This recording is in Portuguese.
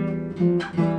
Música